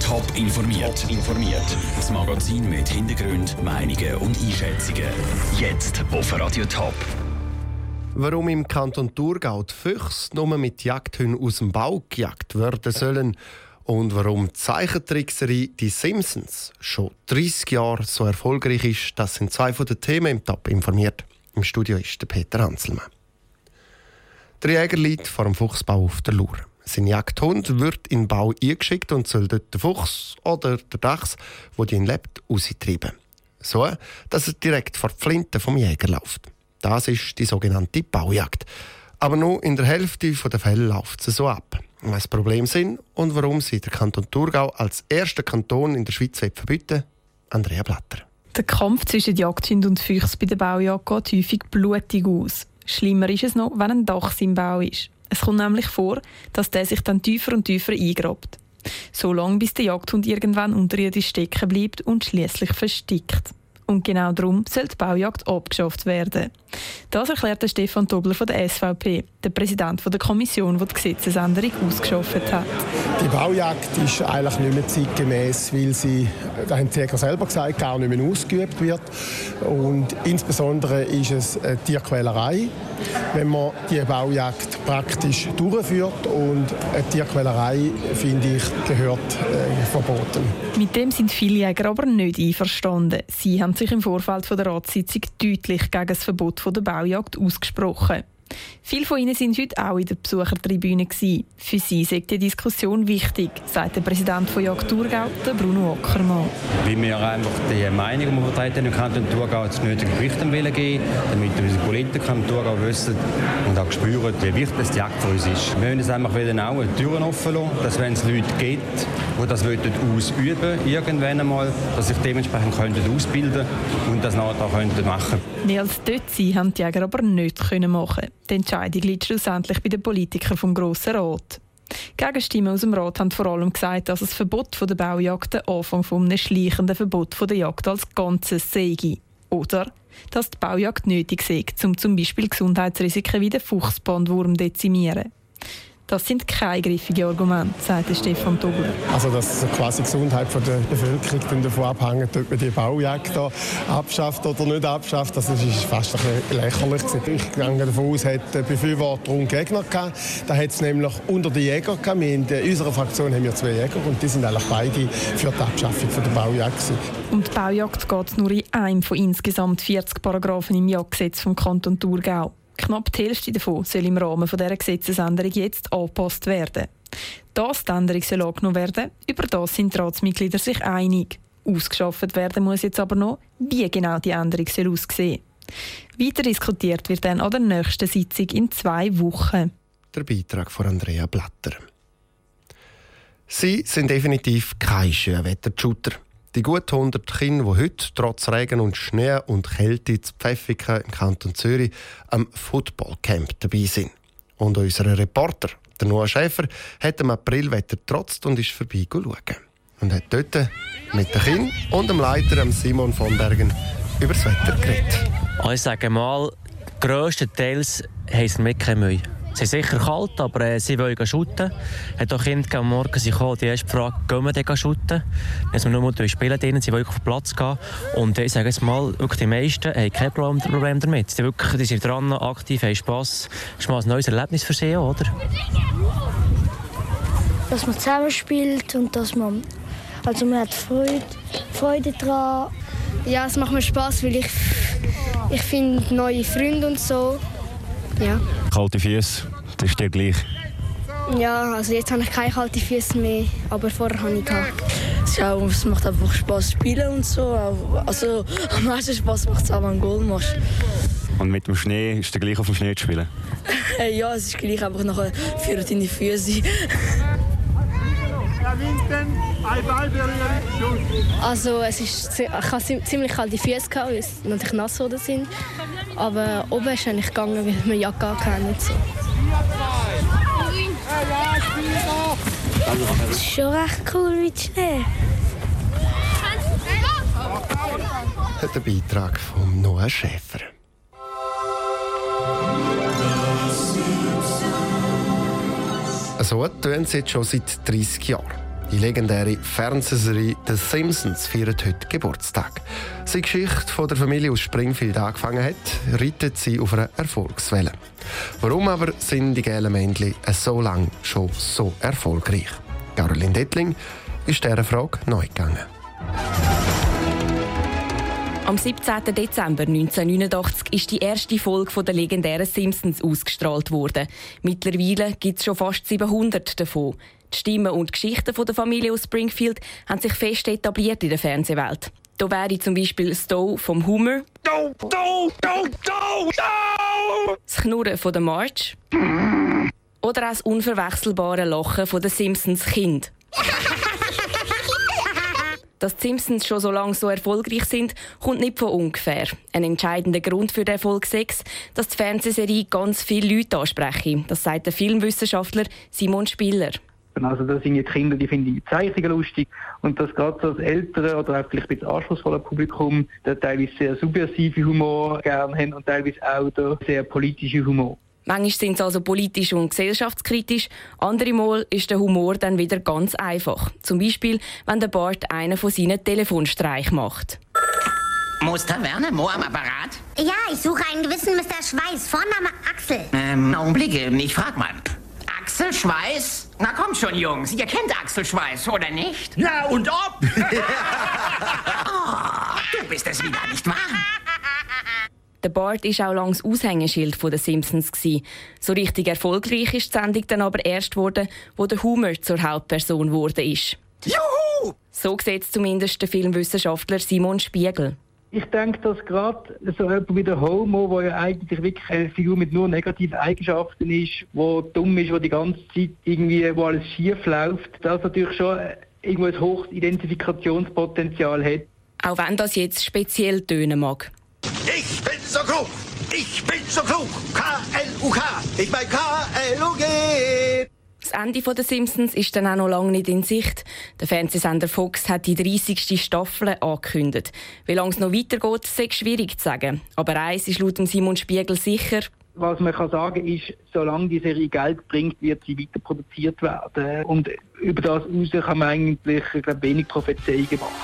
Top informiert. Top informiert. Das Magazin mit Hintergrund, Meinungen und Einschätzungen. Jetzt auf Radio Top. Warum im Kanton Thurgau die Füchse nur mit Jagdhunden aus dem Bau gejagt werden sollen und warum die Zeichentrickserie Die Simpsons schon 30 Jahre so erfolgreich ist, das sind zwei von den Themen im Top informiert. Im Studio ist der Peter Hanselmann. Der Jäger liegt vor dem Fuchsbau auf der Lur. Sein Jagdhund wird in den Bau eingeschickt und soll dort den Fuchs oder der Dachs, wo ihn lebt, austreiben. So, dass er direkt vor die Flinte vom Jäger läuft. Das ist die sogenannte Baujagd. Aber nur in der Hälfte der Fälle läuft es so ab. Was Probleme sind und warum sie der Kanton Thurgau als erster Kanton in der Schweiz verbieten, Andrea Blatter. Der Kampf zwischen Jagdhund und Füchs bei der Baujagd geht häufig blutig aus. Schlimmer ist es noch, wenn ein Dach im Bau ist. Es kommt nämlich vor, dass der sich dann tiefer und tiefer eingrabt. So lange, bis der Jagdhund irgendwann unterirdisch stecken bleibt und schließlich verstickt. Und genau darum soll die Baujagd abgeschafft werden. Das erklärt Stefan Tobler von der SVP, der Präsident der Kommission, die die Gesetzesänderung ausgeschafft hat. Die Baujagd ist eigentlich nicht mehr zeitgemäß, weil sie, das haben die Jäger selber gesagt, gar nicht mehr ausgeübt wird. Und insbesondere ist es eine Tierquälerei, wenn man die Baujagd praktisch durchführt. Und Tierquälerei, finde ich, gehört äh, verboten. Mit dem sind viele Jäger aber nicht einverstanden. Sie haben sich im Vorfeld der Ratssitzung deutlich gegen das Verbot der Baujagd ausgesprochen. Viele von ihnen sind heute auch in der Besuchertribüne. Für sie ist die Diskussion wichtig, sagt der Präsident von Jagd Thurgau, Bruno Ockermann. Weil wir einfach die Meinung, die wir vertreten im Kanton Thurgau, das nötige Gewicht geben damit unsere Politiker im Thurgau wissen und auch spüren, wie wichtig die Jagd für uns ist. Wir wollen es einfach auch die Türen offen lassen, dass wenn es Leute gibt, die das ausüben wollen, irgendwann einmal, dass sich dementsprechend ausbilden und das nachher machen könnten. Mehr als dort sein haben die Jäger aber nicht machen die Entscheidung liegt schlussendlich bei den Politikern vom Grossen Rat. Gegenstimmen aus dem Rat haben vor allem gesagt, dass das Verbot der Baujagd der Anfang von einem schleichenden Verbot der Jagd als Ganzes sei. Oder dass die Baujagd nötig sei, um zum Beispiel Gesundheitsrisiken wie den Fuchsbandwurm dezimieren. Das sind keine griffigen Argumente, sagt Stefan Tobler. Also, dass quasi die Gesundheit der Bevölkerung davon abhängt, ob man die Baujagd abschafft oder nicht abschafft, das ist fast ein bisschen lächerlich. Ich gehe davon aus, hat Befürworter und Gegner gehabt. Da hat es nämlich unter den Jägern gehabt. in unserer Fraktion haben wir zwei Jäger und die sind eigentlich beide für die Abschaffung der Baujagd. Und die Baujagd geht nur in einem von insgesamt 40 Paragraphen im Jagdgesetz vom Kanton Thurgau. Knapp die Hälfte davon soll im Rahmen dieser Gesetzesänderung jetzt angepasst werden. Dass die Änderung soll angenommen werden über das sind die Ratsmitglieder sich einig. Ausgeschafft werden muss jetzt aber noch, wie genau die Änderung soll aussehen Weiter diskutiert wird dann an der nächsten Sitzung in zwei Wochen. Der Beitrag von Andrea Blatter. Sie sind definitiv kein Schönwetter-Shooter. Die gut 100 Kinder, die heute trotz Regen und Schnee und Kälte zu Pfäffiken im Kanton Zürich am Footballcamp dabei sind. Und unser Reporter, der Noah Schäfer, hat im Aprilwetter trotzt und ist vorbei schauen. Und hat dort mit den Kindern und dem Leiter Simon von Bergen über das Wetter geredet. Ich sage mal, grösstenteils haben sie mit Sie sind sicher kalt, aber äh, sie wollen shooten. Hat auch Kinder am Morgen sie kommen, die erste Frage, gehen wir denn? Dass wir nur mal spielen drinnen, sie wollen auf den Platz gehen. Und ich sage jetzt mal, wirklich die meisten haben kein Problem damit. Die, wirklich, die sind dran, aktiv, haben Spass. Das ist mal ein neues Erlebnis für sie, oder? Dass man zusammen spielt und dass man, also man hat Freude, Freude daran. Ja, es macht mir Spass, weil ich, ich finde neue Freunde und so. Ja. Kalte Füße, das ist dir gleich? Ja, also jetzt habe ich keine kalten Füße mehr, aber vorher habe ich gehabt. Ja, es macht einfach Spaß spielen und so. Also am meisten Spaß macht es auch, wenn du ein Goal machst. Und mit dem Schnee ist es gleich auf dem Schnee zu spielen? ja, es ist gleich einfach nachher für deine Füße. Also es ist, ich hatte ziemlich kalte Füße, weil es natürlich nass oder sind. Aber oben ist eigentlich gegangen, weil wir Jacke hatten, so. Das ist schon recht cool mit Schnee. Der Beitrag von Noah Schäfer. So tun sie jetzt schon seit 30 Jahren. Die legendäre Fernsehserie The Simpsons feiert heute Geburtstag. Die Geschichte von der Familie aus Springfield angefangen hat, reitet sie auf einer Erfolgswelle. Warum aber sind die gelben Männchen so lange schon so erfolgreich? Caroline Dettling ist dieser Frage neu gegangen. Am 17. Dezember 1989 ist die erste Folge der legendären Simpsons ausgestrahlt worden. Mittlerweile gibt es schon fast 700 davon. Die Stimmen und Geschichten der Familie aus Springfield haben sich fest etabliert in der Fernsehwelt. Da wäre zum Beispiel Stowe vom Humor. Do, do, do, do, do. Das Knurren von der March. Oder auch das unverwechselbare Lachen von den Simpsons Kind. Dass die Simpsons schon so lange so erfolgreich sind, kommt nicht von ungefähr. Ein entscheidender Grund für den Erfolg 6, dass die Fernsehserie ganz viele Leute anspreche. Das sagt der Filmwissenschaftler Simon Spiller. Also das sind die Kinder, die finden die Zeichnungen lustig und das gerade so das ältere oder auch vielleicht ein bisschen anspruchsvolle Publikum, der teilweise sehr subversive Humor gerne haben und teilweise auch der sehr politische Humor. Manchmal sind sie also politisch und gesellschaftskritisch, andere Mal ist der Humor dann wieder ganz einfach. Zum Beispiel, wenn der Bart einen von seinen Telefonstreich macht. Muster Werner Mohr am Apparat? Ja, ich suche einen gewissen Mr. Schweiß, Vorname Axel. Ähm, Augenblick, ich frag mal. Axel Schweiß? Na kommt schon, Jungs, ihr kennt Axel Schweiß, oder nicht? Ja, und ob? oh, du bist es wieder, nicht wahr? Der Bart war auch lange das Aushängeschild der Simpsons. So richtig erfolgreich ist die Sendung dann aber erst geworden, wo der Humor zur Hauptperson wurde ist. Juhu! So sieht es zumindest der Filmwissenschaftler Simon Spiegel. Ich denke, dass gerade so jemand wie der Homo, der ja eigentlich wirklich eine Figur mit nur negativen Eigenschaften ist, wo dumm ist, wo die ganze Zeit irgendwie, wo alles schief läuft, das natürlich schon irgendwo ein hohes Identifikationspotenzial hat. Auch wenn das jetzt speziell tönen mag. Ich bin so klug! Ich bin so klug! K-L-U-K! Ich mein K-L-U-G! Ende der Simpsons ist dann auch noch lange nicht in Sicht. Der Fernsehsender Fox hat die 30. Staffel angekündigt. Wie lange es noch weitergeht, ist schwierig zu sagen. Aber eins ist laut Simon Spiegel sicher. Was man kann sagen ist, solange die Serie Geld bringt, wird sie weiter produziert werden. Und über das hinaus kann man eigentlich glaub, wenig Prophezeiungen machen.